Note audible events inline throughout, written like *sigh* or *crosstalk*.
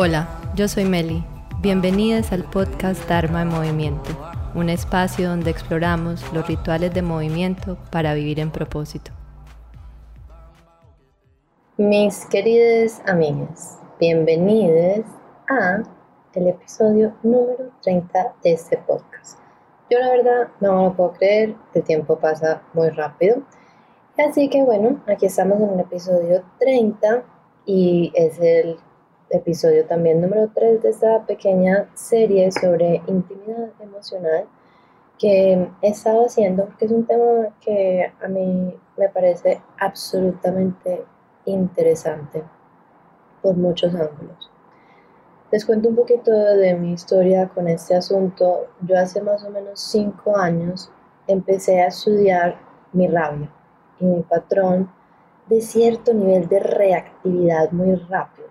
Hola, yo soy Meli. Bienvenidas al podcast Dharma en Movimiento, un espacio donde exploramos los rituales de movimiento para vivir en propósito. Mis queridas amigas, bienvenidas a el episodio número 30 de este podcast. Yo la verdad no lo puedo creer, el tiempo pasa muy rápido. Así que bueno, aquí estamos en el episodio 30 y es el episodio también número 3 de esta pequeña serie sobre intimidad emocional que he estado haciendo, porque es un tema que a mí me parece absolutamente interesante por muchos ángulos. Les cuento un poquito de mi historia con este asunto. Yo hace más o menos 5 años empecé a estudiar mi rabia y mi patrón de cierto nivel de reactividad muy rápido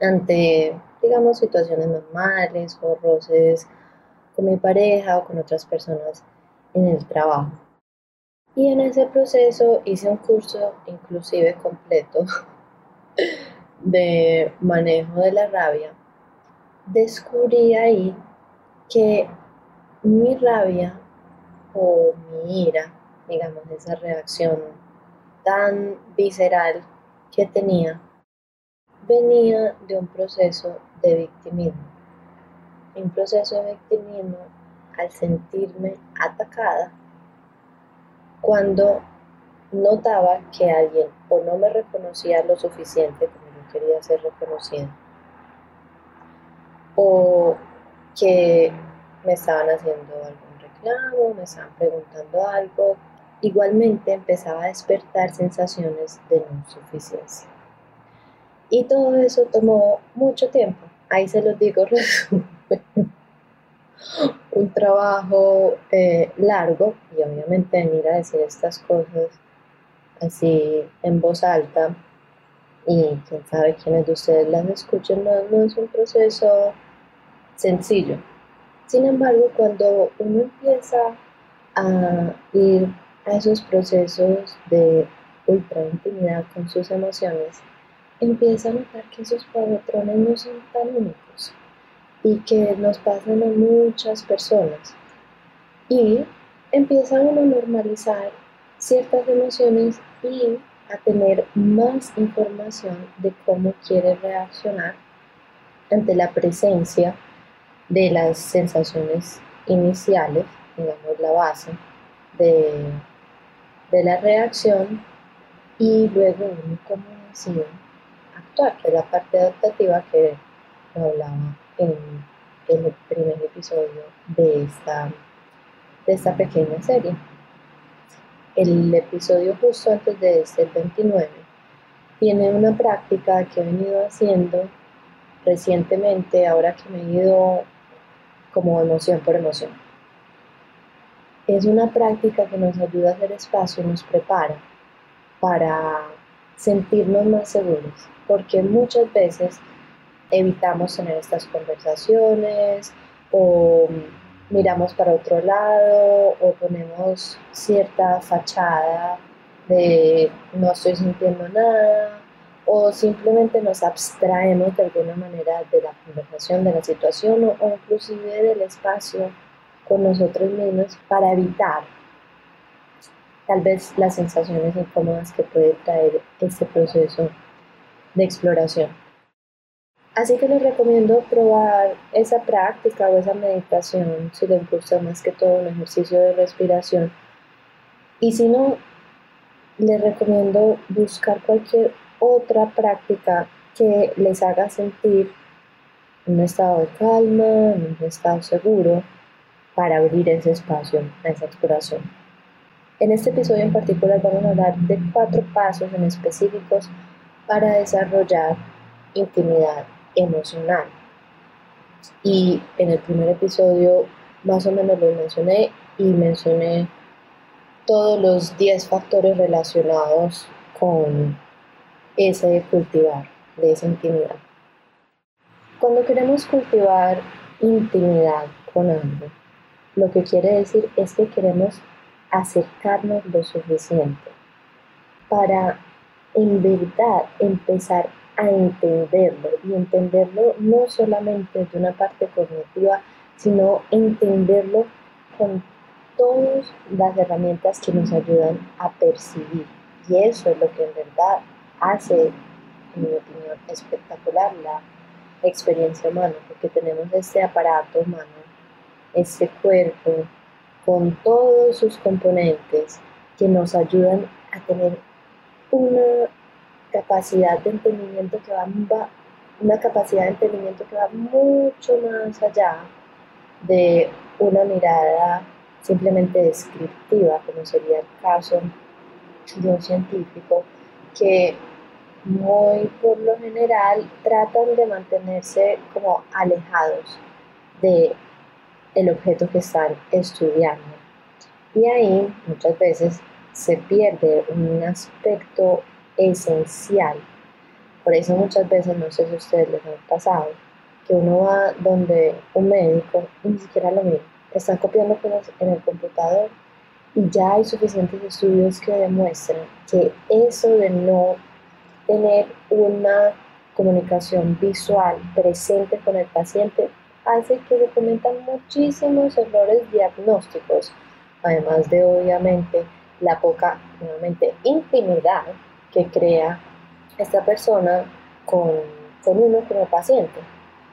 ante, digamos, situaciones normales o roces con mi pareja o con otras personas en el trabajo. Y en ese proceso hice un curso inclusive completo *laughs* de manejo de la rabia. Descubrí ahí que mi rabia o mi ira, digamos, esa reacción tan visceral que tenía, venía de un proceso de victimismo. Un proceso de victimismo al sentirme atacada cuando notaba que alguien o no me reconocía lo suficiente como yo quería ser reconocida o que me estaban haciendo algún reclamo, me estaban preguntando algo, igualmente empezaba a despertar sensaciones de no suficiencia. Y todo eso tomó mucho tiempo. Ahí se los digo, *laughs* un trabajo eh, largo y obviamente venir a decir estas cosas así en voz alta y quién sabe quiénes de ustedes las escuchen, no, no es un proceso sencillo. Sin embargo, cuando uno empieza a ir a esos procesos de ultra intimidad con sus emociones, empieza a notar que esos patrones no son tan únicos y que nos pasan a muchas personas. Y empieza uno a normalizar ciertas emociones y a tener más información de cómo quiere reaccionar ante la presencia de las sensaciones iniciales, digamos la base de, de la reacción y luego uno cómo que es la parte adaptativa que hablaba en, el primer episodio de esta, de esta pequeña serie. El episodio justo antes de este, el 29, tiene una práctica que he venido haciendo recientemente, ahora que me he ido como emoción por emoción. Es una práctica que nos ayuda a hacer espacio y nos prepara para sentirnos más seguros, porque muchas veces evitamos tener estas conversaciones o miramos para otro lado o ponemos cierta fachada de no estoy sintiendo nada o simplemente nos abstraemos de alguna manera de la conversación, de la situación o, o inclusive del espacio con nosotros mismos para evitar tal vez las sensaciones incómodas que puede traer este proceso de exploración. Así que les recomiendo probar esa práctica o esa meditación si les gusta más que todo un ejercicio de respiración. Y si no, les recomiendo buscar cualquier otra práctica que les haga sentir un estado de calma, un estado seguro para abrir ese espacio a esa exploración. En este episodio en particular vamos a hablar de cuatro pasos en específicos para desarrollar intimidad emocional. Y en el primer episodio más o menos lo mencioné y mencioné todos los 10 factores relacionados con ese cultivar de esa intimidad. Cuando queremos cultivar intimidad con algo, lo que quiere decir es que queremos acercarnos lo suficiente para en verdad empezar a entenderlo y entenderlo no solamente de una parte cognitiva, sino entenderlo con todas las herramientas que nos ayudan a percibir. Y eso es lo que en verdad hace, en mi opinión, espectacular la experiencia humana, porque tenemos este aparato humano, este cuerpo, con todos sus componentes que nos ayudan a tener una capacidad de entendimiento que va, una capacidad de entendimiento que va mucho más allá de una mirada simplemente descriptiva, como sería el caso de un científico, que muy por lo general tratan de mantenerse como alejados de el objeto que están estudiando. Y ahí muchas veces se pierde un aspecto esencial. Por eso muchas veces, no sé si ustedes les han pasado, que uno va donde un médico ni siquiera lo mira, está copiando cosas en el computador y ya hay suficientes estudios que demuestran que eso de no tener una comunicación visual presente con el paciente hace que se cometan muchísimos errores diagnósticos, además de obviamente la poca nuevamente, intimidad que crea esta persona con, con uno como paciente,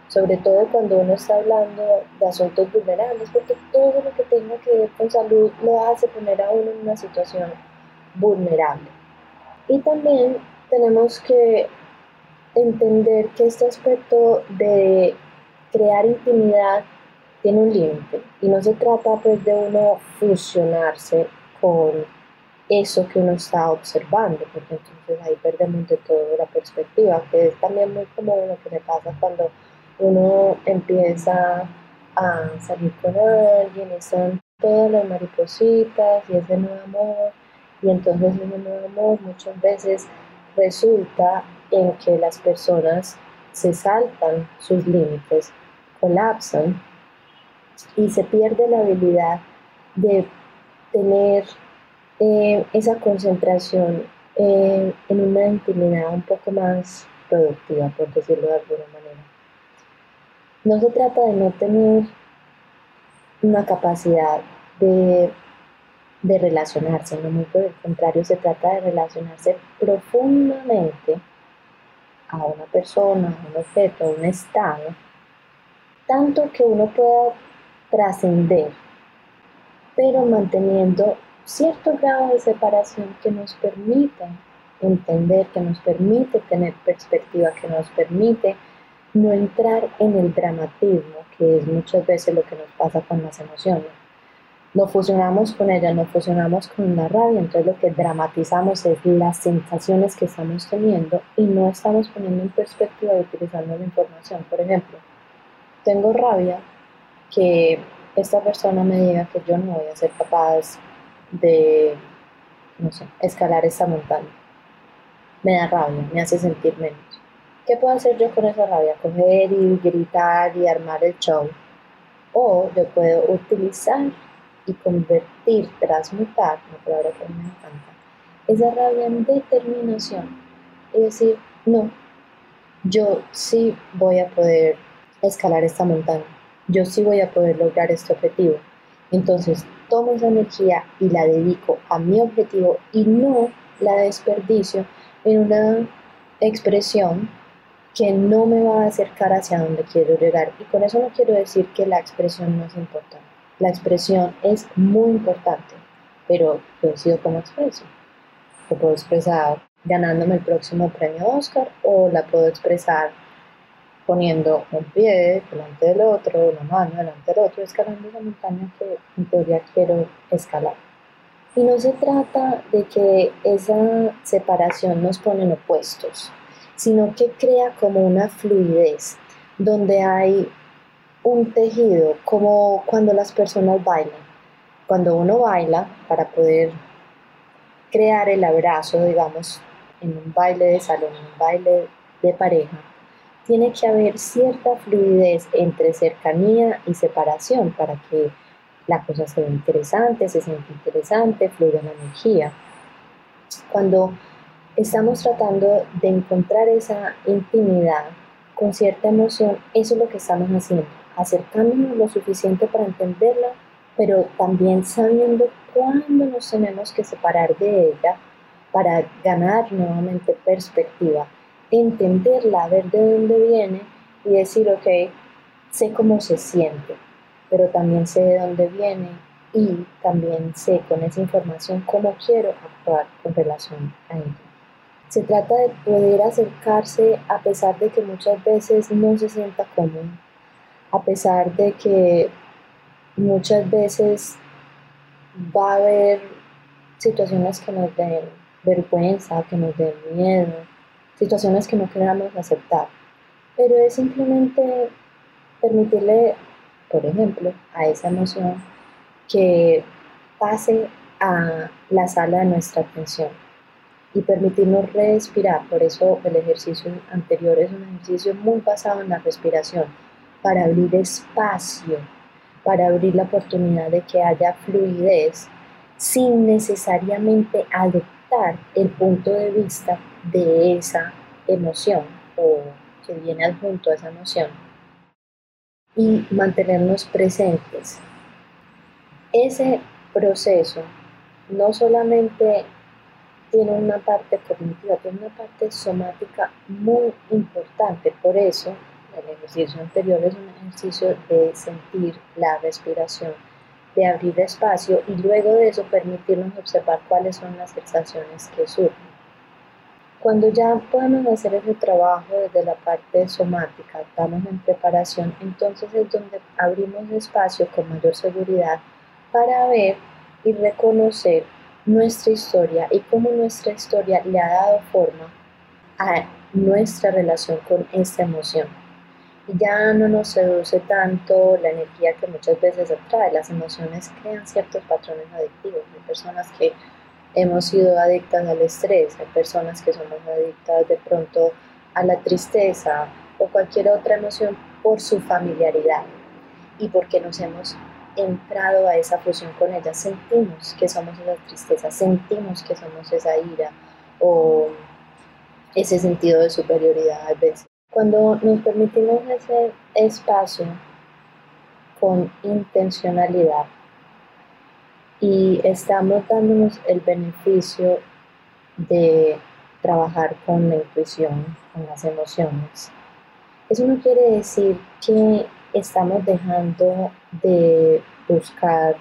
sobre todo cuando uno está hablando de asuntos vulnerables, porque todo lo que tenga que ver con salud lo hace poner a uno en una situación vulnerable. Y también tenemos que entender que este aspecto de crear intimidad tiene un límite. Y no se trata pues de uno fusionarse con eso que uno está observando, porque entonces ahí perdemos de todo la perspectiva, que es también muy común lo que me pasa cuando uno empieza a salir con alguien, están todas las maripositas y ese nuevo amor, y entonces ese nuevo amor muchas veces resulta en que las personas se saltan sus límites, colapsan y se pierde la habilidad de tener eh, esa concentración eh, en una intimidad un poco más productiva, por decirlo de alguna manera. No se trata de no tener una capacidad de relacionarse, no muy por el contrario, se trata de relacionarse profundamente a una persona, a un objeto, a un estado, tanto que uno pueda trascender, pero manteniendo cierto grado de separación que nos permita entender, que nos permite tener perspectiva, que nos permite no entrar en el dramatismo, que es muchas veces lo que nos pasa con las emociones no fusionamos con ella, no fusionamos con la rabia, entonces lo que dramatizamos es las sensaciones que estamos teniendo y no estamos poniendo en perspectiva y utilizando la información. Por ejemplo, tengo rabia que esta persona me diga que yo no voy a ser capaz de, escalar esta montaña. Me da rabia, me hace sentir menos. ¿Qué puedo hacer yo con esa rabia? Coger y gritar y armar el show. O yo puedo utilizar y convertir, transmutar, una palabra que me encanta, esa rabia en determinación. Es decir, no, yo sí voy a poder escalar esta montaña, yo sí voy a poder lograr este objetivo. Entonces tomo esa energía y la dedico a mi objetivo y no la desperdicio en una expresión que no me va a acercar hacia donde quiero llegar. Y con eso no quiero decir que la expresión no es importante. La expresión es muy importante, pero decido cómo expreso. Lo puedo expresar ganándome el próximo premio Oscar o la puedo expresar poniendo un pie delante del otro, una mano delante del otro, escalando esa montaña que en teoría quiero escalar. Y no se trata de que esa separación nos pone en opuestos, sino que crea como una fluidez donde hay un tejido, como cuando las personas bailan. Cuando uno baila, para poder crear el abrazo, digamos, en un baile de salón, en un baile de pareja, tiene que haber cierta fluidez entre cercanía y separación para que la cosa sea interesante, se siente interesante, fluya la energía. Cuando estamos tratando de encontrar esa intimidad con cierta emoción, eso es lo que estamos haciendo, acercándonos lo suficiente para entenderla, pero también sabiendo cuándo nos tenemos que separar de ella para ganar nuevamente perspectiva, entenderla, ver de dónde viene y decir, ok, sé cómo se siente, pero también sé de dónde viene y también sé con esa información cómo quiero actuar con relación a ella. Se trata de poder acercarse a pesar de que muchas veces no se sienta cómodo, a pesar de que muchas veces va a haber situaciones que nos den vergüenza, que nos den miedo, situaciones que no queramos aceptar. Pero es simplemente permitirle, por ejemplo, a esa emoción que pase a la sala de nuestra atención y permitirnos respirar. Por eso el ejercicio anterior es un ejercicio muy basado en la respiración, para abrir espacio, para abrir la oportunidad de que haya fluidez sin necesariamente adoptar el punto de vista de esa emoción o que viene adjunto a esa emoción y mantenernos presentes. Ese proceso no solamente tiene una parte cognitiva, tiene una parte somática muy importante. Por eso, el ejercicio anterior es un ejercicio de sentir la respiración, de abrir espacio y luego de eso permitirnos observar cuáles son las sensaciones que surgen. Cuando ya podemos hacer ese trabajo desde la parte somática, estamos en preparación, entonces es donde abrimos espacio con mayor seguridad para ver y reconocer nuestra historia y cómo nuestra historia le ha dado forma a nuestra relación con esta emoción. Ya no nos seduce tanto la energía que muchas veces atrae, las emociones crean ciertos patrones adictivos. Hay personas que hemos sido adictas al estrés, hay personas que somos adictas de pronto a la tristeza o cualquier otra emoción por su familiaridad y porque nos hemos entrado a esa fusión con ella, sentimos que somos esa tristeza, sentimos que somos esa ira o ese sentido de superioridad a veces. Cuando nos permitimos ese espacio con intencionalidad y estamos dándonos el beneficio de trabajar con la intuición, con las emociones, eso no quiere decir que estamos dejando de buscar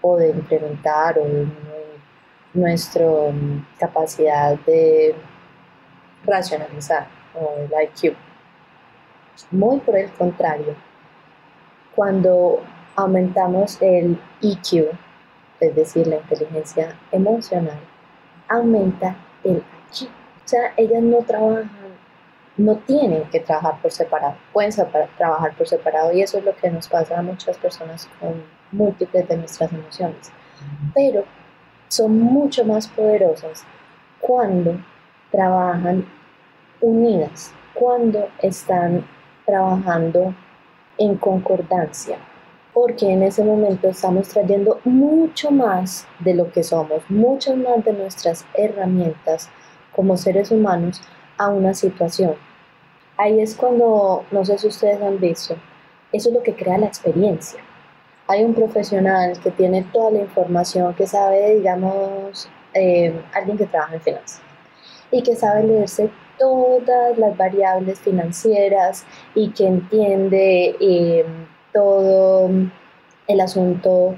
o de implementar o disminuir nuestra capacidad de racionalizar o el IQ. Muy por el contrario, cuando aumentamos el EQ, es decir, la inteligencia emocional, aumenta el IQ. O sea, ellas no trabajan no tienen que trabajar por separado, pueden trabajar por separado y eso es lo que nos pasa a muchas personas con múltiples de nuestras emociones. Pero son mucho más poderosas cuando trabajan unidas, cuando están trabajando en concordancia, porque en ese momento estamos trayendo mucho más de lo que somos, muchas más de nuestras herramientas como seres humanos a una situación. Ahí es cuando, no sé si ustedes han visto, eso es lo que crea la experiencia. Hay un profesional que tiene toda la información, que sabe, digamos, eh, alguien que trabaja en finanzas y que sabe leerse todas las variables financieras y que entiende eh, todo el asunto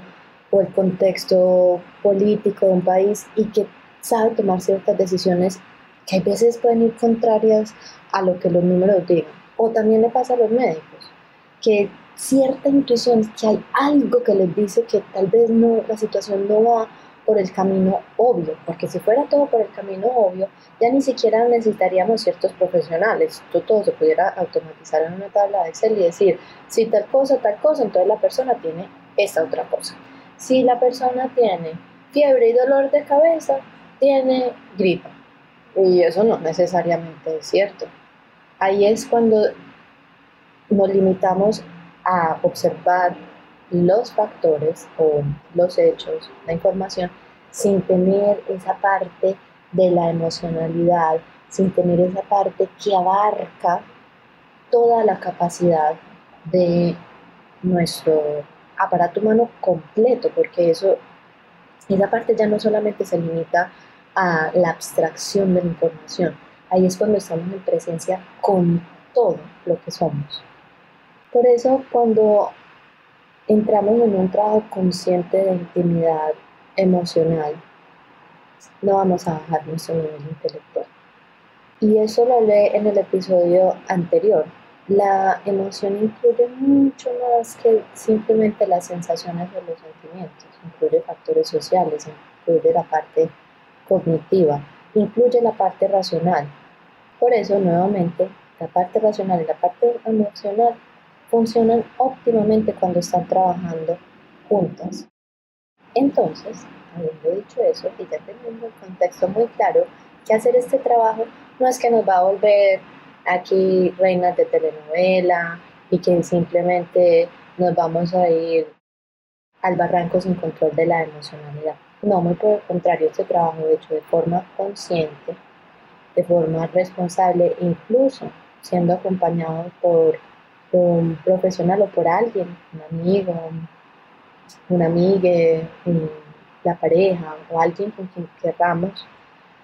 o el contexto político de un país y que sabe tomar ciertas decisiones que a veces pueden ir contrarias a lo que los números digan. O también le pasa a los médicos, que cierta intuición, que hay algo que les dice que tal vez no, la situación no va por el camino obvio, porque si fuera todo por el camino obvio, ya ni siquiera necesitaríamos ciertos profesionales, todo se pudiera automatizar en una tabla de Excel y decir, si tal cosa, tal cosa, entonces la persona tiene esta otra cosa. Si la persona tiene fiebre y dolor de cabeza, tiene gripa. Y eso no necesariamente es cierto. Ahí es cuando nos limitamos a observar los factores o los hechos, la información, sin tener esa parte de la emocionalidad, sin tener esa parte que abarca toda la capacidad de nuestro aparato humano completo, porque eso, esa parte ya no solamente se limita a la abstracción de la información, ahí es cuando estamos en presencia con todo lo que somos. Por eso cuando entramos en un trabajo consciente de intimidad emocional, no vamos a bajar nuestro nivel intelectual. Y eso lo leí en el episodio anterior. La emoción incluye mucho más que simplemente las sensaciones o los sentimientos. Incluye factores sociales, incluye la parte cognitiva, incluye la parte racional. Por eso, nuevamente, la parte racional y la parte emocional funcionan óptimamente cuando están trabajando juntas. Entonces, habiendo dicho eso y ya teniendo el contexto muy claro, que hacer este trabajo no es que nos va a volver aquí reinas de telenovela y que simplemente nos vamos a ir al barranco sin control de la emocionalidad. No, muy por el contrario, este trabajo hecho de forma consciente, de forma responsable, incluso siendo acompañado por un profesional o por alguien, un amigo, una amiga, la pareja o alguien con quien queramos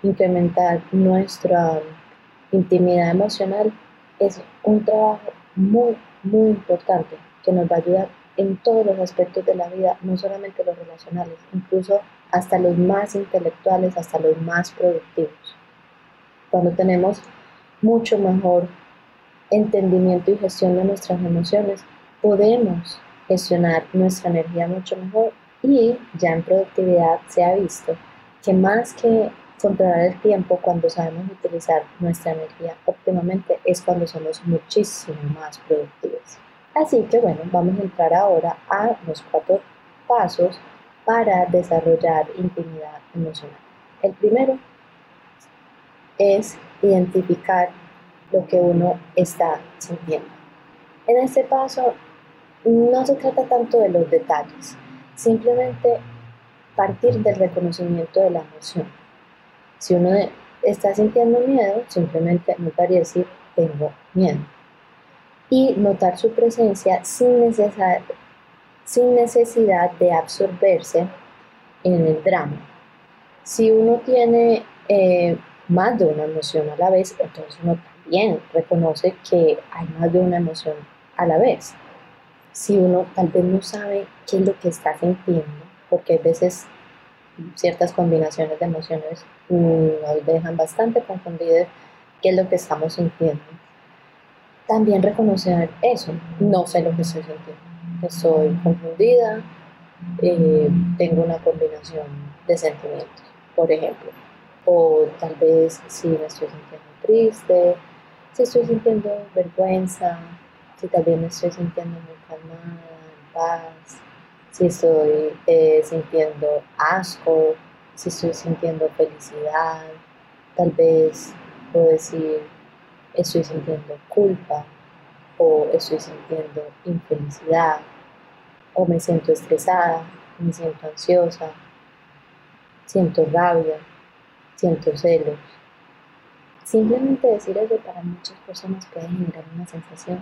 incrementar nuestra intimidad emocional, es un trabajo muy, muy importante que nos va a ayudar en todos los aspectos de la vida, no solamente los relacionales, incluso hasta los más intelectuales, hasta los más productivos. Cuando tenemos mucho mejor entendimiento y gestión de nuestras emociones, podemos gestionar nuestra energía mucho mejor y ya en productividad se ha visto que más que controlar el tiempo cuando sabemos utilizar nuestra energía óptimamente es cuando somos muchísimo más productivos. Así que bueno, vamos a entrar ahora a los cuatro pasos para desarrollar intimidad emocional. El primero es identificar lo que uno está sintiendo. En este paso no se trata tanto de los detalles, simplemente partir del reconocimiento de la emoción. Si uno está sintiendo miedo, simplemente notar y decir tengo miedo. Y notar su presencia sin necesidad, sin necesidad de absorberse en el drama. Si uno tiene eh, más de una emoción a la vez, entonces uno también reconoce que hay más de una emoción a la vez. Si uno tal vez no sabe qué es lo que está sintiendo, porque a veces ciertas combinaciones de emociones nos dejan bastante confundidos qué es lo que estamos sintiendo. También reconocer eso, no sé lo que estoy sintiendo, estoy confundida, eh, tengo una combinación de sentimientos, por ejemplo, o tal vez si me estoy sintiendo triste, si estoy sintiendo vergüenza, si también estoy sintiendo muy calmada, en paz, si estoy eh, sintiendo asco, si estoy sintiendo felicidad, tal vez puedo decir estoy sintiendo culpa o estoy sintiendo infelicidad o me siento estresada, me siento ansiosa, siento rabia, siento celos. Simplemente decir eso para muchas personas puede generar una sensación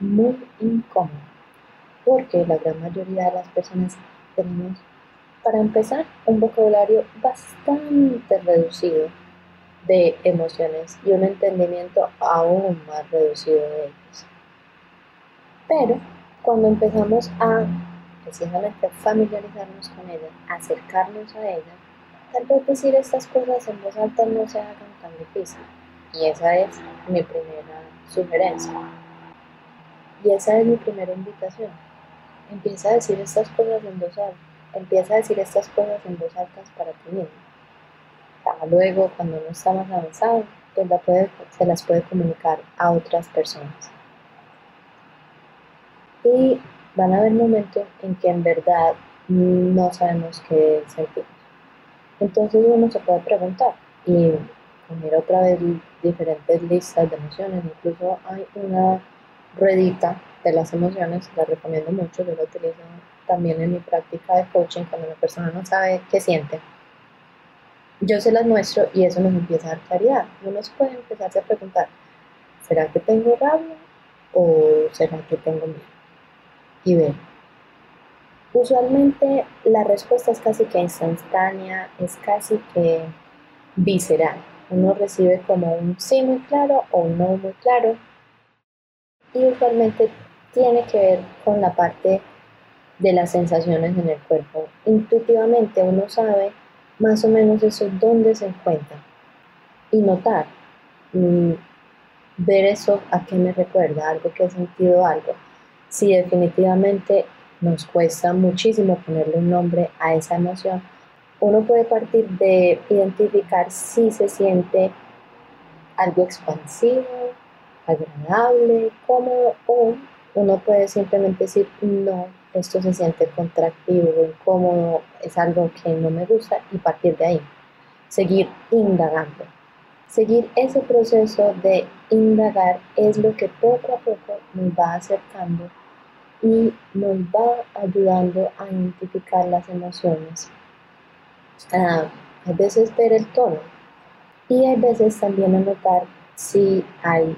muy incómoda porque la gran mayoría de las personas tenemos, para empezar, un vocabulario bastante reducido de emociones y un entendimiento aún más reducido de ellas. Pero cuando empezamos a precisamente familiarizarnos con ella, acercarnos a ella, tal vez decir estas cosas en voz alta no se hagan tan difícil. Y esa es mi primera sugerencia. Y esa es mi primera invitación Empieza a decir estas cosas en voz alta. Empieza a decir estas cosas en voz alta para ti mismo. luego, cuando no está más avanzado, pues se las puede comunicar a otras personas. Y van a haber momentos en que en verdad no sabemos qué sentir. Entonces uno se puede preguntar y poner otra vez diferentes listas de emociones. Incluso hay una ruedita de las emociones, la recomiendo mucho, yo la utilizo también en mi práctica de coaching cuando la persona no sabe qué siente. yo se las muestro y eso nos empieza a dar claridad. Uno puede empezarse a preguntar, ¿será que tengo rabia o será que tengo miedo? Y ver. Usualmente la respuesta es casi que instantánea, es casi que visceral. Uno recibe como un sí muy claro o un no muy claro. Y usualmente tiene que ver con la parte de las sensaciones en el cuerpo. Intuitivamente uno sabe más o menos eso dónde se encuentra y notar, mm, ver eso a qué me recuerda, algo que he sentido algo. Si definitivamente nos cuesta muchísimo ponerle un nombre a esa emoción, uno puede partir de identificar si se siente algo expansivo, agradable, cómodo, o uno puede simplemente decir no, esto se siente contractivo, incómodo, es algo que no me gusta y partir de ahí, seguir indagando. Seguir ese proceso de indagar es lo que poco a poco nos va acercando y nos va ayudando a identificar las emociones. A veces ver el tono y a veces también a notar si hay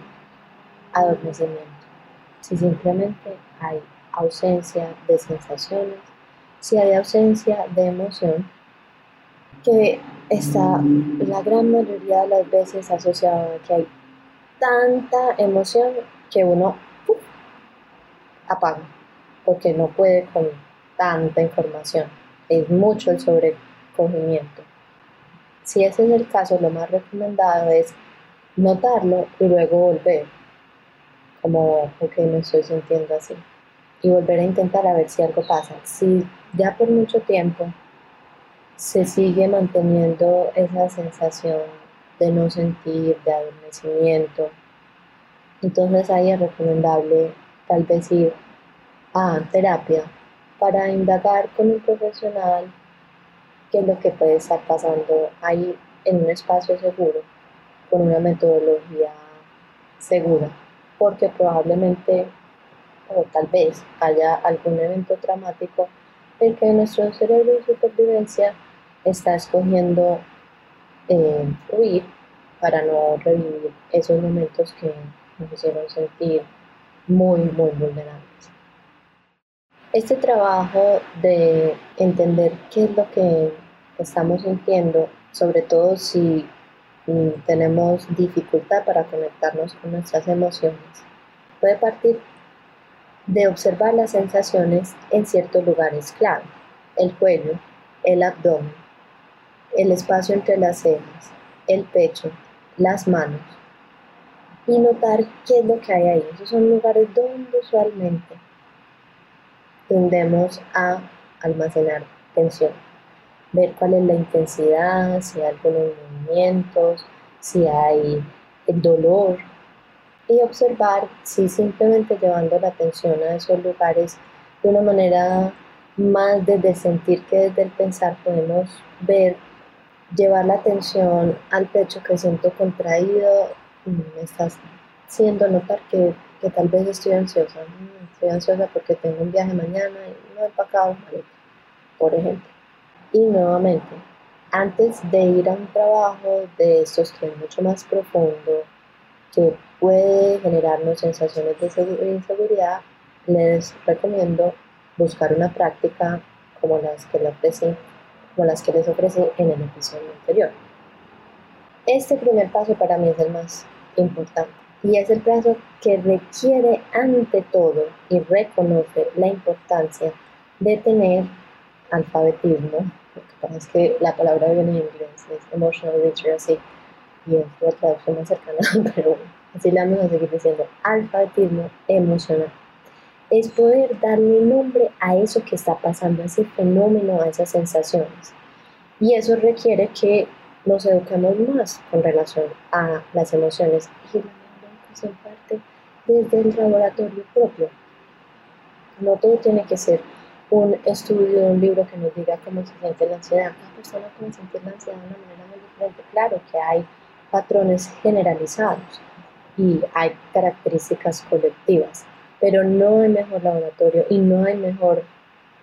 adormecimiento, si simplemente hay ausencia de sensaciones, si hay ausencia de emoción, que está la gran mayoría de las veces asociado a que hay tanta emoción que uno apaga, porque no puede con tanta información. Es mucho el sobrecogimiento. Si ese es el caso, lo más recomendado es notarlo y luego volver, como, ok, me estoy sintiendo así y volver a intentar a ver si algo pasa. Si ya por mucho tiempo se sigue manteniendo esa sensación de no sentir, de adormecimiento, entonces ahí es recomendable tal vez ir a terapia para indagar con un profesional qué es lo que puede estar pasando ahí en un espacio seguro, con una metodología segura, porque probablemente o tal vez haya algún evento traumático el que nuestro cerebro de supervivencia está escogiendo eh, huir para no revivir esos momentos que nos hicieron sentir muy, muy vulnerables. Este trabajo de entender qué es lo que estamos sintiendo, sobre todo si mm, tenemos dificultad para conectarnos con nuestras emociones, puede partir de observar las sensaciones en ciertos lugares clave, el cuello, el abdomen, el espacio entre las cejas, el pecho, las manos, y notar qué es lo que hay ahí. Esos son lugares donde usualmente tendemos a almacenar tensión. Ver cuál es la intensidad, si hay algunos movimientos, si hay el dolor, y observar si simplemente llevando la atención a esos lugares de una manera más desde sentir que desde el pensar podemos ver, llevar la atención al pecho que siento contraído, me estás haciendo notar que, que tal vez estoy ansiosa, estoy ansiosa porque tengo un viaje mañana y no he empacado por ejemplo. Y nuevamente, antes de ir a un trabajo de es mucho más profundo, que puede generarnos sensaciones de inseguridad, les recomiendo buscar una práctica como las que, les ofrecí, como las que les ofrecí en el episodio anterior. Este primer paso para mí es el más importante y es el paso que requiere ante todo y reconoce la importancia de tener alfabetismo. Lo que pasa es que la palabra viene en inglés, es emotional literacy y es la traducción más cercana, *laughs* pero así le vamos a seguir diciendo, alfabetismo emocional. Es poder darle nombre a eso que está pasando, a ese fenómeno, a esas sensaciones. Y eso requiere que nos eduquemos más con relación a las emociones y educación parte desde el laboratorio propio. No todo tiene que ser un estudio, un libro que nos diga cómo se siente la ansiedad. Cada persona puede sentir la ansiedad de una manera muy diferente. Claro que hay patrones generalizados y hay características colectivas, pero no hay mejor laboratorio y no hay mejor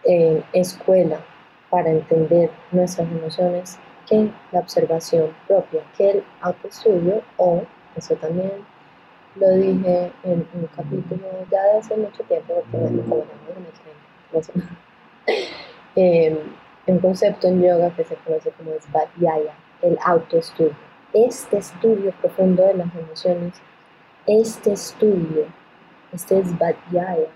eh, escuela para entender nuestras emociones que la observación propia, que el autoestudio o, eso también lo dije en un capítulo ya de hace mucho tiempo, porque me como tiempo, eh, *laughs* un concepto en yoga que se conoce como Svadhyaya, el autoestudio. Este estudio profundo de las emociones, este estudio, este Svadhyaya,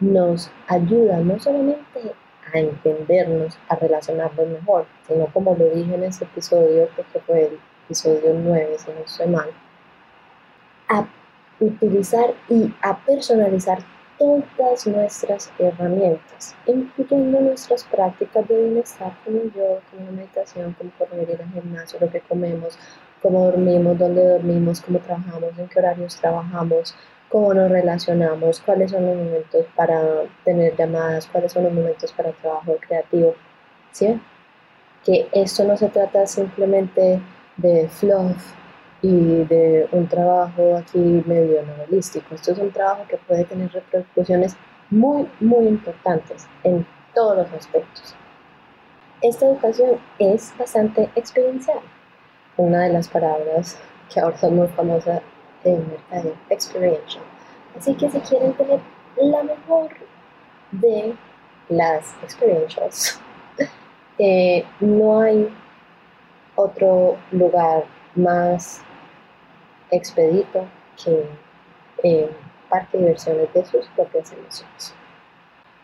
nos ayuda no solamente a entendernos, a relacionarnos mejor, sino como lo dije en ese episodio, que fue el episodio 9, si no estoy mal, a utilizar y a personalizar todas nuestras herramientas, incluyendo nuestras prácticas de bienestar como yo, como la meditación, como correr, ir al gimnasio, lo que comemos, cómo dormimos, dónde dormimos, cómo trabajamos, en qué horarios trabajamos, cómo nos relacionamos, cuáles son los momentos para tener llamadas, cuáles son los momentos para trabajo creativo, ¿sí? Que esto no se trata simplemente de fluff y de un trabajo aquí medio novelístico. Esto es un trabajo que puede tener repercusiones muy, muy importantes en todos los aspectos. Esta educación es bastante experiencial. Una de las palabras que ahora son muy famosas en mercado experiential. Así que si quieren tener la mejor de las experiencias, *laughs* eh, no hay otro lugar más expedito que eh, parque de diversiones de sus propias emociones.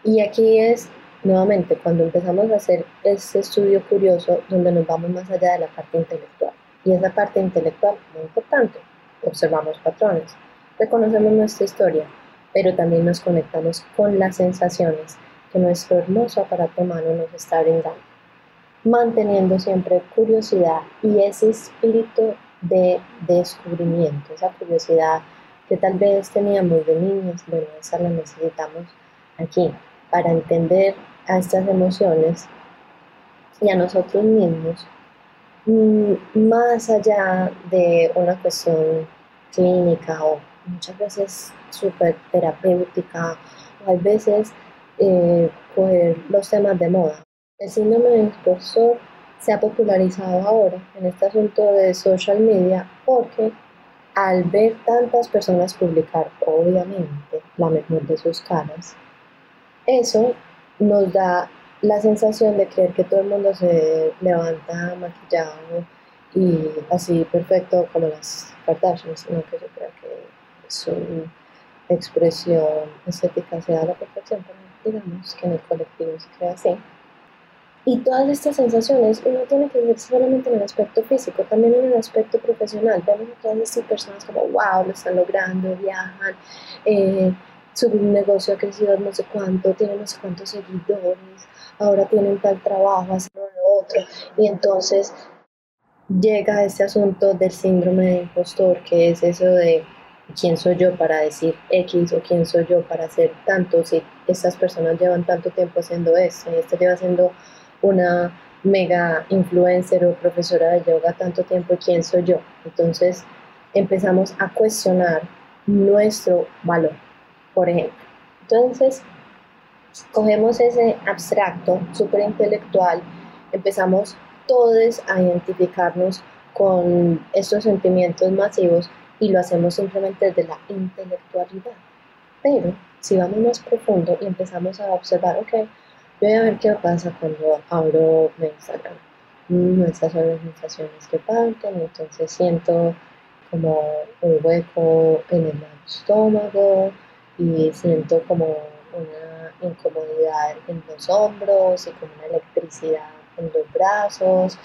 Y aquí es nuevamente cuando empezamos a hacer este estudio curioso donde nos vamos más allá de la parte intelectual. Y esa parte intelectual es muy importante. Observamos patrones, reconocemos nuestra historia, pero también nos conectamos con las sensaciones que nuestro hermoso aparato humano nos está brindando, manteniendo siempre curiosidad y ese espíritu de descubrimiento, esa curiosidad que tal vez teníamos de niños, bueno, esa la necesitamos aquí para entender a estas emociones y a nosotros mismos, mm, más allá de una cuestión clínica o muchas veces súper terapéutica, o hay veces eh, los temas de moda. El síndrome del impostor se ha popularizado ahora en este asunto de social media porque al ver tantas personas publicar, obviamente, la mejor de sus caras, eso nos da la sensación de creer que todo el mundo se levanta maquillado y así perfecto como las Kardashians, sino que yo creo que su expresión estética sea la perfección, pero digamos que en el colectivo se crea así. Y todas estas sensaciones uno tiene que ver solamente en el aspecto físico, también en el aspecto profesional. Vemos a todas estas personas como, wow, lo están logrando, viajan, eh, su negocio ha crecido no sé cuánto, tienen no sé cuántos seguidores, ahora tienen tal trabajo, hacen lo otro. Y entonces llega este asunto del síndrome de impostor, que es eso de quién soy yo para decir X o quién soy yo para hacer tanto, si estas personas llevan tanto tiempo haciendo esto y este lleva haciendo una mega influencer o profesora de yoga tanto tiempo, ¿quién soy yo? Entonces empezamos a cuestionar nuestro valor, por ejemplo. Entonces, cogemos ese abstracto, súper intelectual, empezamos todos a identificarnos con estos sentimientos masivos y lo hacemos simplemente desde la intelectualidad. Pero si vamos más profundo y empezamos a observar, ok, Voy a ver qué pasa cuando abro mi Instagram. Mm, estas son que parten, entonces siento como un hueco en el estómago y siento como una incomodidad en los hombros y como una electricidad en los brazos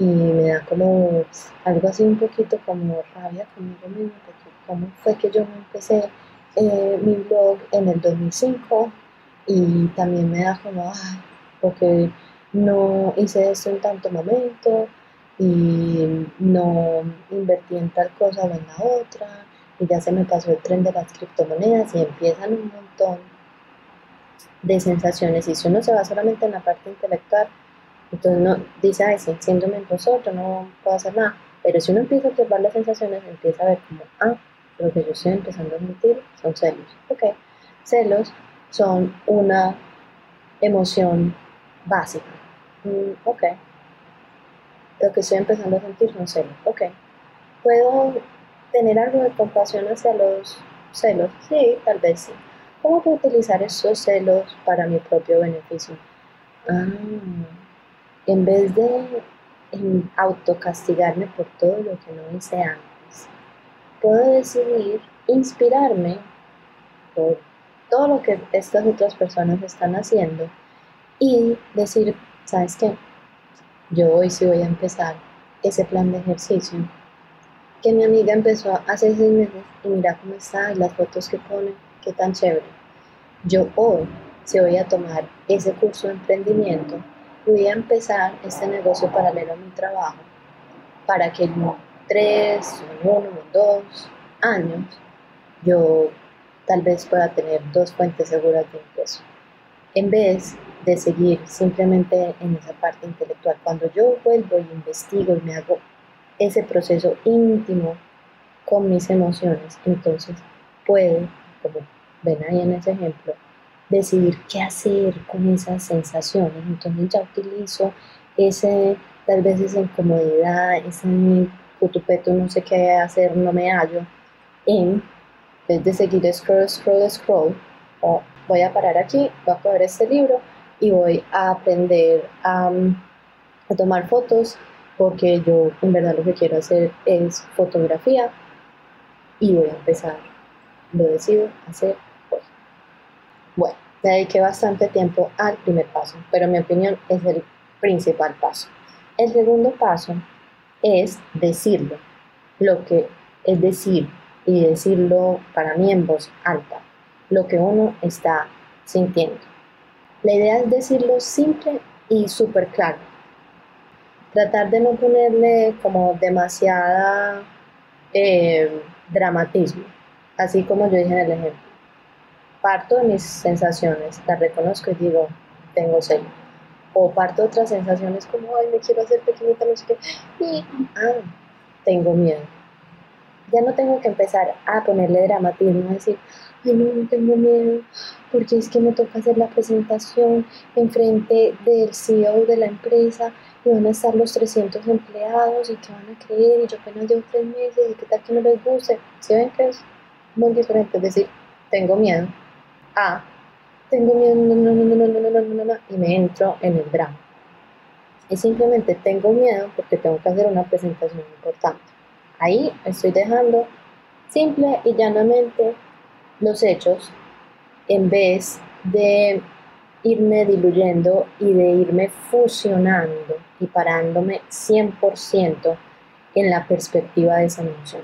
y me da como algo así un poquito como rabia conmigo mismo porque cómo fue que yo empecé eh, mi blog en el 2005 y también me da como, ay, porque no hice esto en tanto momento y no invertí en tal cosa o en la otra y ya se me pasó el tren de las criptomonedas y empiezan un montón de sensaciones y si uno se va solamente en la parte intelectual entonces no dice, ay, sí, síndrome yo no puedo hacer nada pero si uno empieza a observar las sensaciones empieza a ver como, ah, lo que yo estoy empezando a sentir son celos, ok, celos son una emoción básica. Mm, ok. lo que estoy empezando a sentir son celos. Ok, ¿puedo tener algo de compasión hacia los celos? Sí, tal vez sí. ¿Cómo puedo utilizar esos celos para mi propio beneficio? Ah, en vez de autocastigarme por todo lo que no hice antes, puedo decidir inspirarme por todo lo que estas otras personas están haciendo y decir, ¿sabes qué? Yo hoy sí voy a empezar ese plan de ejercicio que mi amiga empezó hace seis meses y mira cómo está las fotos que pone, qué tan chévere. Yo hoy sí voy a tomar ese curso de emprendimiento voy a empezar este negocio paralelo a mi trabajo para que en tres, en uno, en dos años yo tal vez pueda tener dos fuentes seguras de ingreso. En vez de seguir simplemente en esa parte intelectual, cuando yo vuelvo y investigo y me hago ese proceso íntimo con mis emociones, entonces puedo, como ven ahí en ese ejemplo, decidir qué hacer con esas sensaciones. Entonces ya utilizo ese, tal vez esa incomodidad, ese putupeto, no sé qué hacer, no me hallo, en de seguir scroll, scroll, scroll, o voy a parar aquí, voy a coger este libro y voy a aprender a, a tomar fotos porque yo en verdad lo que quiero hacer es fotografía y voy a empezar, lo decido hacer hoy. Bueno, dediqué bastante tiempo al primer paso, pero en mi opinión es el principal paso. El segundo paso es decirlo, lo que es decir, y decirlo para mí en voz alta, lo que uno está sintiendo. La idea es decirlo simple y súper claro. Tratar de no ponerle como demasiada eh, dramatismo, así como yo dije en el ejemplo parto de mis sensaciones, las reconozco y digo, tengo celo. O parto de otras sensaciones como, ay, me quiero hacer pequeñita, no sé qué, y, ah, tengo miedo. Ya no tengo que empezar a ponerle dramatismo, a decir, ay, no, no tengo miedo, porque es que me toca hacer la presentación en frente del CEO de la empresa y van a estar los 300 empleados y que van a creer y yo apenas llevo tres meses y qué tal que no les guste. ¿Sí ven que es muy diferente? Es decir, tengo miedo a tengo miedo, no, no, no, no, no, no, no, y me entro en el drama. Y simplemente tengo miedo porque tengo que hacer una presentación importante. Ahí estoy dejando simple y llanamente los hechos en vez de irme diluyendo y de irme fusionando y parándome 100% en la perspectiva de esa emoción.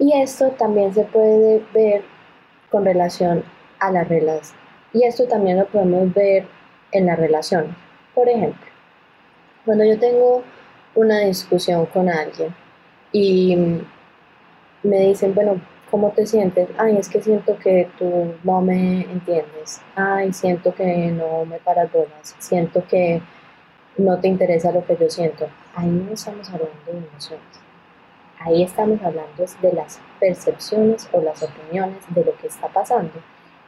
Y esto también se puede ver con relación a las relaciones. Y esto también lo podemos ver en las relaciones. Por ejemplo, cuando yo tengo una discusión con alguien y me dicen, bueno, ¿cómo te sientes? Ay, es que siento que tú no me entiendes. Ay, siento que no me paras bolas. Siento que no te interesa lo que yo siento. Ahí no estamos hablando de emociones. Ahí estamos hablando de las percepciones o las opiniones de lo que está pasando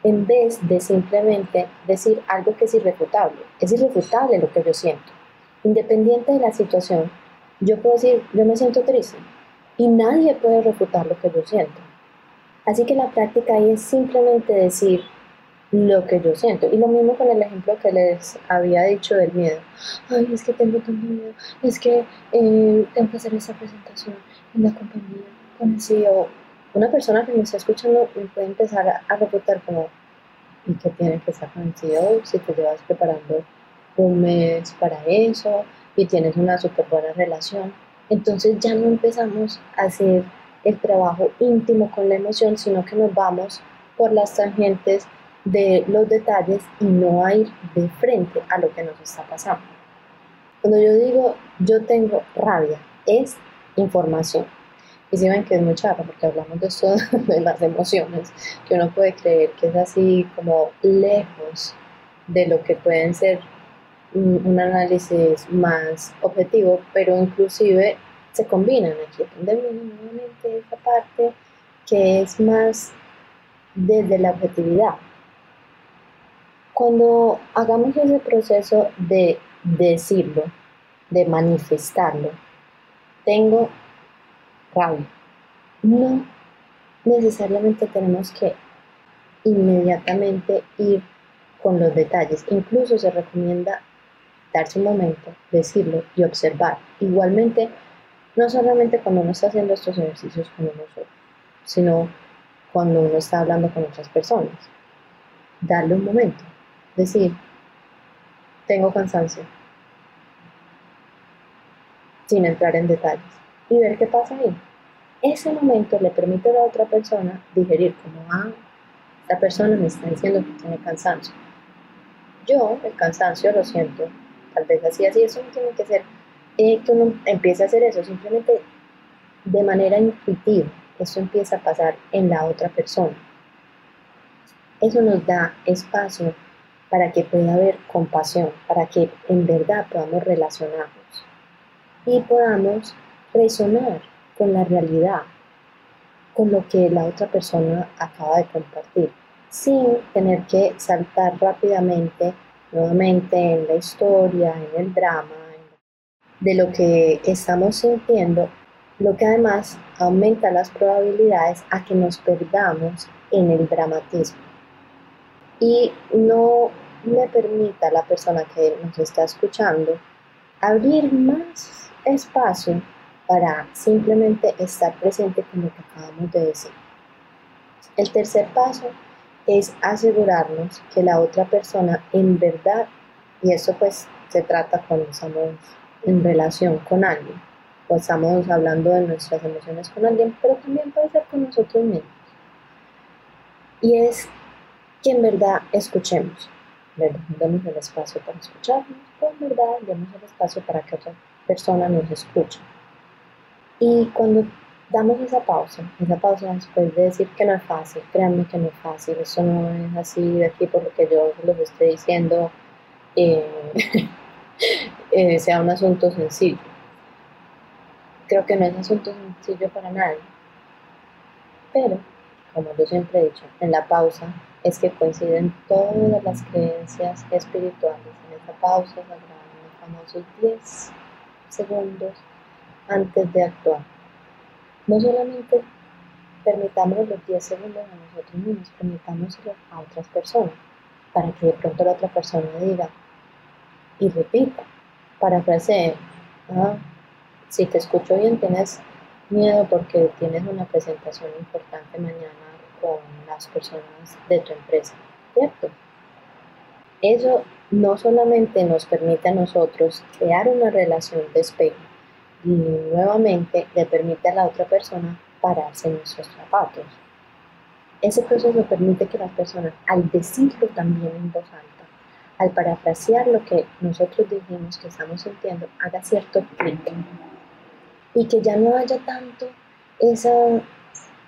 en vez de simplemente decir algo que es irrefutable. Es irrefutable lo que yo siento. Independiente de la situación, yo puedo decir, yo me siento triste y nadie puede refutar lo que yo siento. Así que la práctica ahí es simplemente decir lo que yo siento. Y lo mismo con el ejemplo que les había dicho del miedo. Ay, es que tengo tanto miedo, es que eh, tengo que hacer esa presentación en la compañía con el CEO una persona que me está escuchando me puede empezar a, refutar como, ¿y qué tiene que estar con Si te llevas preparando un mes para eso y tienes una súper buena relación, entonces ya no empezamos a hacer el trabajo íntimo con la emoción, sino que nos vamos por las tangentes de los detalles y no a ir de frente a lo que nos está pasando. Cuando yo digo yo tengo rabia, es información. Y si ven que es muy charro porque hablamos de esto *laughs* de las emociones, que uno puede creer que es así como lejos de lo que pueden ser un, análisis más objetivo, pero inclusive se combinan aquí, donde nuevamente esa parte que es más desde la objetividad. Cuando hagamos ese proceso de decirlo, de manifestarlo. Tengo rabia. No necesariamente tenemos que inmediatamente ir con los detalles. Incluso se recomienda darse un momento, decirlo y observar. Igualmente, no solamente cuando uno está haciendo estos ejercicios con uno solo, sino cuando uno está hablando con otras personas. Darle un momento, decir, tengo cansancio, sin entrar en detalles, y ver qué pasa ahí. Ese momento le permite a la otra persona digerir como, ah, esta persona me está diciendo que tiene cansancio. Yo el cansancio lo siento, tal vez así, así, eso no tiene que ser eh, que uno empiece a hacer eso, simplemente de manera intuitiva, eso empieza a pasar en la otra persona. Eso nos da espacio para que pueda haber compasión, para que en verdad podamos relacionarnos y podamos resonar con la realidad, con lo que la otra persona acaba de compartir, sin tener que saltar rápidamente nuevamente en la historia, en el drama, de lo que estamos sintiendo, lo que además aumenta las probabilidades a que nos perdamos en el dramatismo y no le permita la persona que nos está escuchando abrir más espacio para simplemente estar presente con lo que acabamos de decir. El tercer paso es asegurarnos que la otra persona en verdad, y eso pues se trata cuando estamos en relación con alguien, o estamos hablando de nuestras emociones con alguien, pero también puede ser con nosotros mismos. Y es que en verdad escuchemos, ¿verdad? Demos el espacio para escucharnos, pero en verdad demos el espacio para que otra persona nos escuche. Y cuando damos esa pausa, esa pausa después de decir que no es fácil, créanme que no es fácil, eso no es así de aquí por lo que yo les estoy diciendo, eh, *laughs* eh, sea un asunto sencillo. Creo que no es asunto sencillo para nadie, pero, como yo siempre he dicho, en la pausa es que coinciden todas las creencias espirituales. En esa pausa se los famosos 10 segundos antes de actuar. No solamente permitamos los 10 segundos a nosotros mismos, permitámoslo a otras personas, para que de pronto la otra persona diga y repita, para ah, si te escucho bien tienes miedo porque tienes una presentación importante mañana con las personas de tu empresa, ¿cierto? Eso no solamente nos permite a nosotros crear una relación de espejo, y nuevamente le permite a la otra persona pararse en nuestros zapatos. Ese proceso permite que las personas, al decirlo también en voz alta, al parafrasear lo que nosotros dijimos que estamos sintiendo, haga cierto clic y que ya no haya tanto esa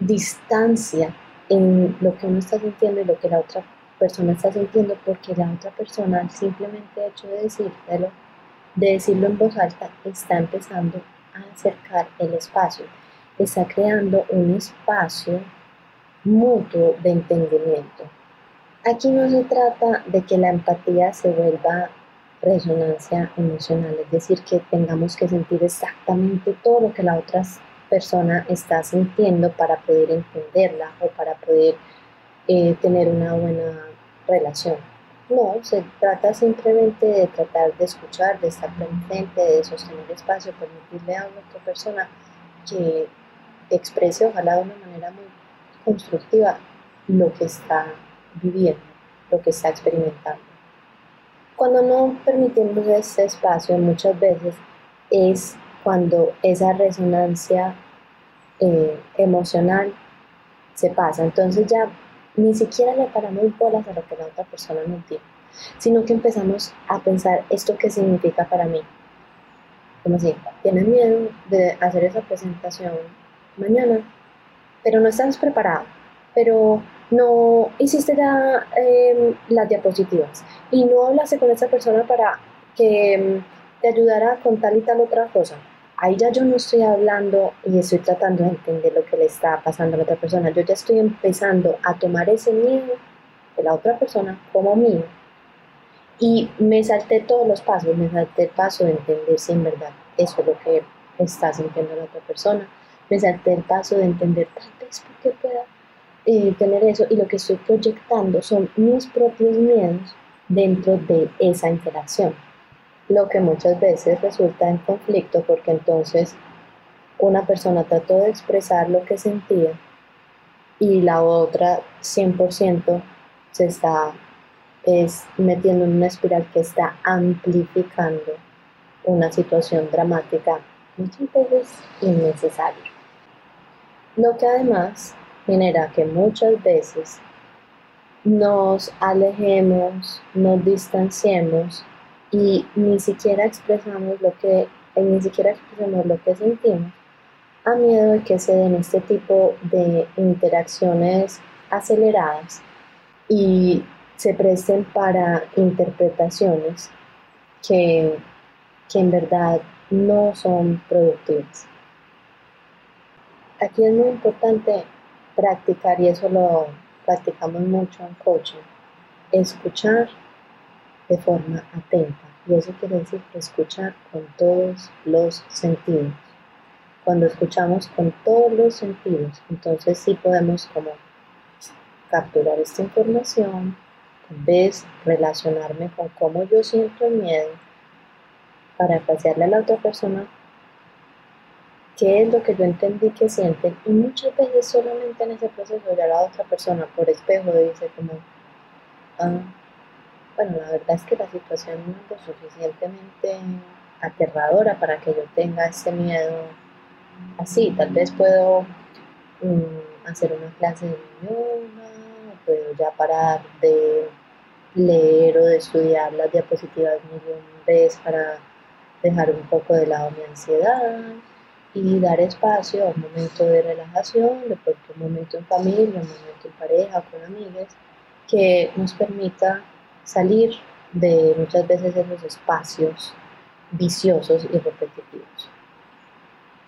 distancia en lo que uno está sintiendo y lo que la otra persona está sintiendo, porque la otra persona, simplemente hecho de decirlo, de decirlo en voz alta, está empezando a acercar el espacio, está creando un espacio mutuo de entendimiento. Aquí no se trata de que la empatía se vuelva resonancia emocional, es decir, que tengamos que sentir exactamente todo lo que la otra persona está sintiendo para poder entenderla o para poder eh, tener una buena relación. No, se trata simplemente de tratar de escuchar, de estar presente, de sostener espacio, permitirle a otra persona que exprese, ojalá de una manera muy constructiva, lo que está viviendo, lo que está experimentando. Cuando no permitimos ese espacio, muchas veces es cuando esa resonancia eh, emocional se pasa. Entonces ya ni siquiera le paramos bolas a lo que la otra persona nos dice, sino que empezamos a pensar esto qué significa para mí. Como si tienes miedo de hacer esa presentación mañana, pero no estás preparado, pero no hiciste ya em, las diapositivas y no hablaste con esa persona para que em, te ayudara con tal y tal otra cosa ahí ya yo no estoy hablando y estoy tratando de entender lo que le está pasando a la otra persona. Yo ya estoy empezando a tomar ese miedo de la otra persona como mío. Y me salté todos los pasos, me salté el paso de entender si en verdad eso es lo que está sintiendo la otra persona, me salté el paso de entender tal vez por qué pueda eh, tener eso. Y lo que estoy proyectando son mis propios miedos dentro de esa interacción, lo que muchas veces resulta en conflicto porque entonces una persona trató de expresar lo que sentía y la otra 100% se está es metiendo en una espiral que está amplificando una situación dramática muchas veces innecesaria. Lo que además genera que muchas veces nos alejemos, nos distanciemos y ni siquiera expresamos lo que, ni siquiera expresamos lo que sentimos a miedo de que se den este tipo de interacciones aceleradas y se presten para interpretaciones que, que en verdad no son productivas. Aquí es muy importante practicar, y eso lo practicamos mucho en coaching, escuchar de forma atenta. Y eso quiere decir escuchar con todos los sentidos cuando escuchamos con todos los sentidos, entonces sí podemos como capturar esta información, tal relacionarme con cómo yo siento el miedo para pasearle a la otra persona qué es lo que yo entendí que siente y muchas veces solamente en ese proceso ya la otra persona por espejo dice como ah, bueno la verdad es que la situación no es lo suficientemente aterradora para que yo tenga ese miedo así, tal vez puedo mm, hacer una clase de yoga, puedo ya parar de leer o de estudiar las diapositivas millón veces para dejar un poco de lado mi ansiedad y dar espacio a un momento de relajación, de pronto un momento en familia, un momento en pareja, con amigas, que nos permita salir de muchas veces esos espacios viciosos y repetitivos.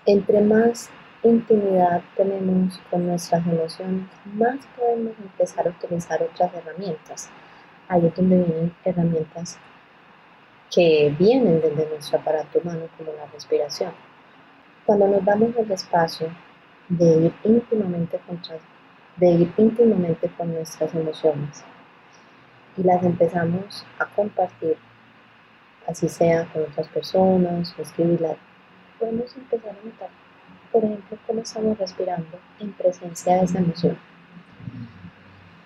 Entre más intimidad tenemos con nuestras emociones, más podemos empezar a utilizar otras herramientas. Ahí es donde vienen herramientas que vienen desde nuestro aparato humano, como la respiración. Cuando nos damos el espacio de ir íntimamente con, de ir íntimamente con nuestras emociones y las empezamos a compartir, así sea con otras personas o escribirlas podemos empezar a notar, por ejemplo, cómo estamos respirando en presencia de esa emoción.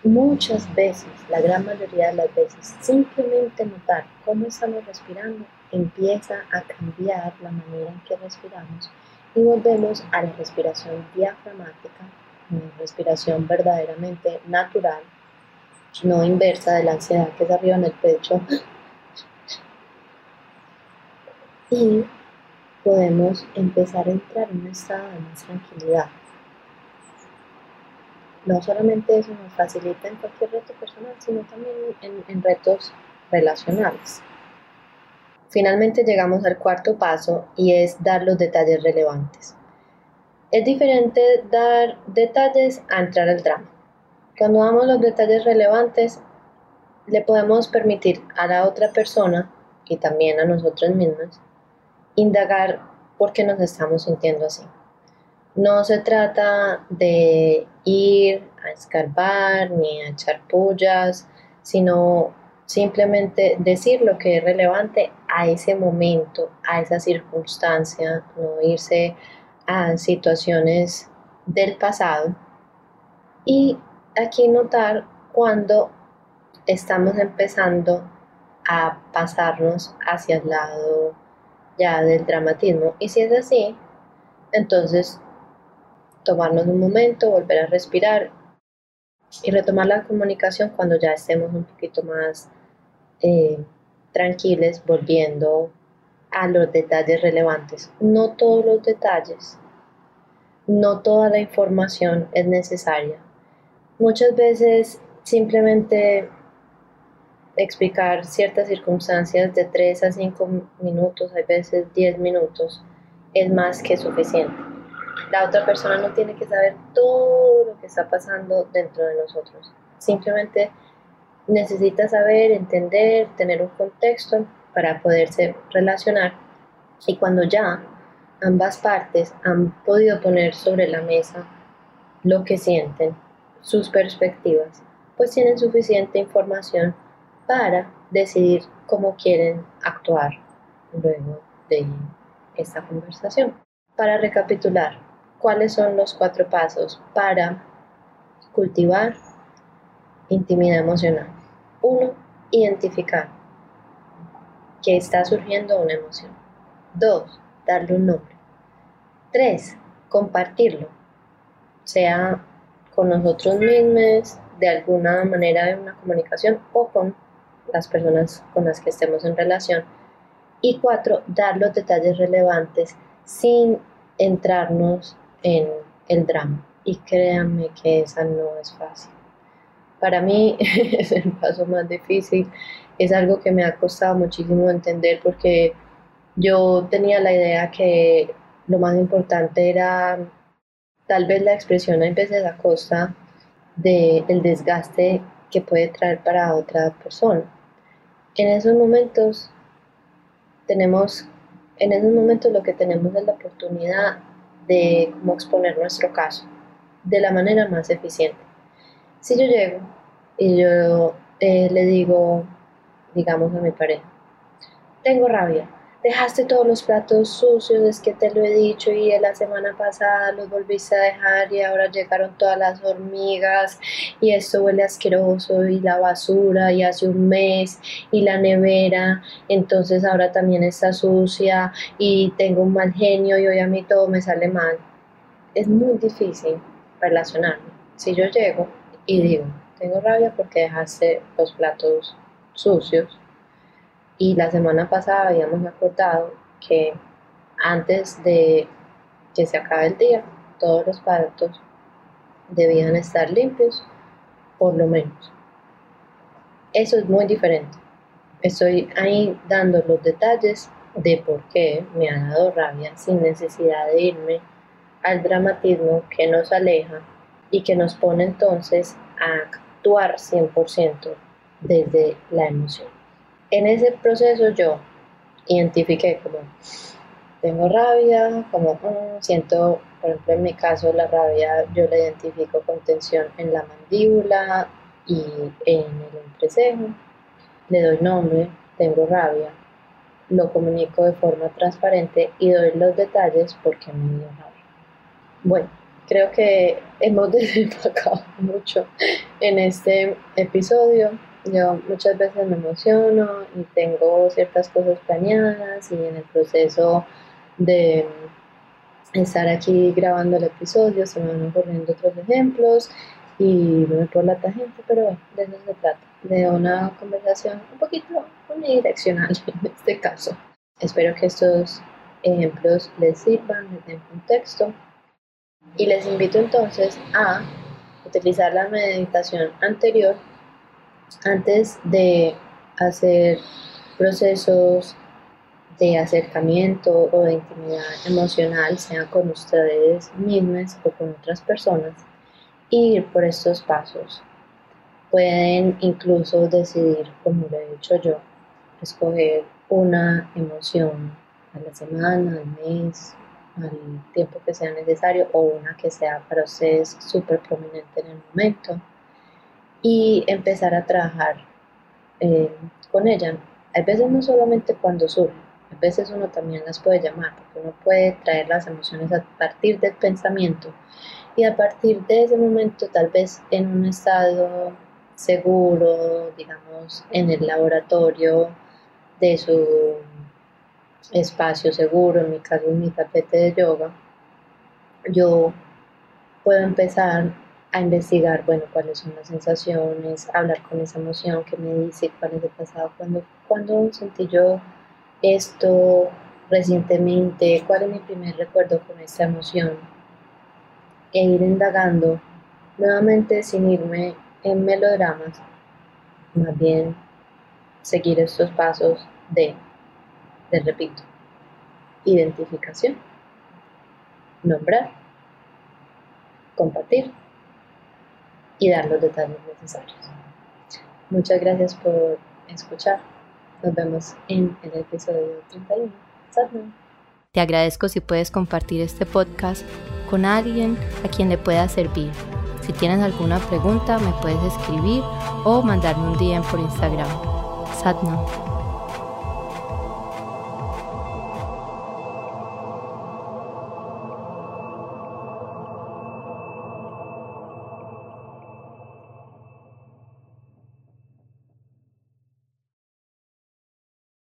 Muchas veces, la gran mayoría de las veces, simplemente notar cómo estamos respirando empieza a cambiar la manera en que respiramos y volvemos a la respiración diafragmática, una respiración verdaderamente natural, no inversa de la ansiedad que es arriba en el pecho. Y podemos empezar a entrar en un estado de más tranquilidad. No solamente eso nos facilita en cualquier reto personal, sino también en, retos relacionales. Finalmente llegamos al cuarto paso y es dar los detalles relevantes. Es diferente dar detalles a entrar al drama. Cuando damos los detalles relevantes, le podemos permitir a la otra persona y también a nosotros mismos indagar por qué nos estamos sintiendo así. No se trata de ir a escarbar ni a echar pullas, sino simplemente decir lo que es relevante a ese momento, a esa circunstancia, no irse a situaciones del pasado. Y aquí notar cuando estamos empezando a pasarnos hacia el lado ya del dramatismo. Y si es así, entonces tomarnos un momento, volver a respirar y retomar la comunicación cuando ya estemos un poquito más eh, tranquiles, volviendo a los detalles relevantes. No todos los detalles, no toda la información es necesaria. Muchas veces simplemente explicar ciertas circunstancias de 3 a 5 minutos, hay veces 10 minutos, es más que suficiente. La otra persona no tiene que saber todo lo que está pasando dentro de nosotros. Simplemente necesita saber, entender, tener un contexto para poderse relacionar y cuando ya ambas partes han podido poner sobre la mesa lo que sienten, sus perspectivas, pues tienen suficiente información para decidir cómo quieren actuar luego de esta conversación. Para recapitular, ¿cuáles son los cuatro pasos para cultivar intimidad emocional? Uno, identificar que está surgiendo una emoción. Dos, darle un nombre. Tres, compartirlo, sea con nosotros mismos, de alguna manera de una comunicación o con las personas con las que estemos en relación. Y cuatro, dar los detalles relevantes sin entrarnos en el drama. Y créanme que esa no es fácil. Para mí *laughs* es el paso más difícil, es algo que me ha costado muchísimo entender porque yo tenía la idea que lo más importante era tal vez la expresión en veces a costa del desgaste que puede traer para otra persona. En esos momentos tenemos, en esos momentos lo que tenemos es la oportunidad de cómo exponer nuestro caso de la manera más eficiente. Si yo llego y yo eh, le digo, digamos a mi pareja, tengo rabia, dejaste todos los platos sucios, es que te lo he dicho y la semana pasada los volviste a dejar y ahora llegaron todas las hormigas y esto huele asqueroso y la basura y hace un mes y la nevera, entonces ahora también está sucia y tengo un mal genio y hoy a mí todo me sale mal. Es muy difícil relacionarme. Si yo llego y digo, tengo rabia porque dejaste los platos sucios, y la semana pasada habíamos acordado que antes de que se acabe el día, todos los platos debían estar limpios, por lo menos. Eso es muy diferente. Estoy ahí dando los detalles de por qué me ha dado rabia sin necesidad de irme al dramatismo que nos aleja y que nos pone entonces a actuar 100% desde la emoción en ese proceso yo identifiqué como tengo rabia, como mm, siento, por ejemplo en mi caso la rabia yo la identifico con tensión en la mandíbula y en el entrecejo, le doy nombre, tengo rabia, lo comunico de forma transparente y doy los detalles porque me dio rabia. Bueno, creo que hemos *laughs* desenfocado mucho en este episodio. Yo muchas veces me emociono y tengo ciertas cosas planeadas y en el proceso de estar aquí grabando el episodio se me van ocurriendo otros ejemplos y me por la tangente, pero bueno, de eso se trata, de una conversación un poquito unidireccional *laughs* en este caso. Espero que estos ejemplos les sirvan, les den contexto y les invito entonces a utilizar la meditación anterior antes de hacer procesos de acercamiento o de intimidad emocional, sea con ustedes mismos o con otras personas, ir por estos pasos. Pueden incluso decidir, como lo he dicho yo, escoger una emoción a la semana, al mes, al tiempo que sea necesario o una que sea para ustedes súper prominente en el momento y empezar a trabajar eh, con ella. A veces no solamente cuando surge, a veces uno también las puede llamar, porque uno puede traer las emociones a partir del pensamiento y a partir de ese momento tal vez en un estado seguro, digamos, en el laboratorio de su espacio seguro, en mi caso en mi tapete de yoga, yo puedo empezar a investigar, bueno, cuáles son las sensaciones, hablar con esa emoción que me dice cuál es el pasado, cuando, cuando sentí yo esto recientemente, cuál es mi primer recuerdo con esta emoción, e ir indagando nuevamente sin irme en melodramas, más bien seguir estos pasos de, te repito, identificación, nombrar, compartir y dar los detalles necesarios. Muchas gracias por escuchar. Nos vemos en el episodio 31. Satnam. Te agradezco si puedes compartir este podcast con alguien a quien le pueda servir. Si tienes alguna pregunta, me puedes escribir o mandarme un DM por Instagram. Satnam.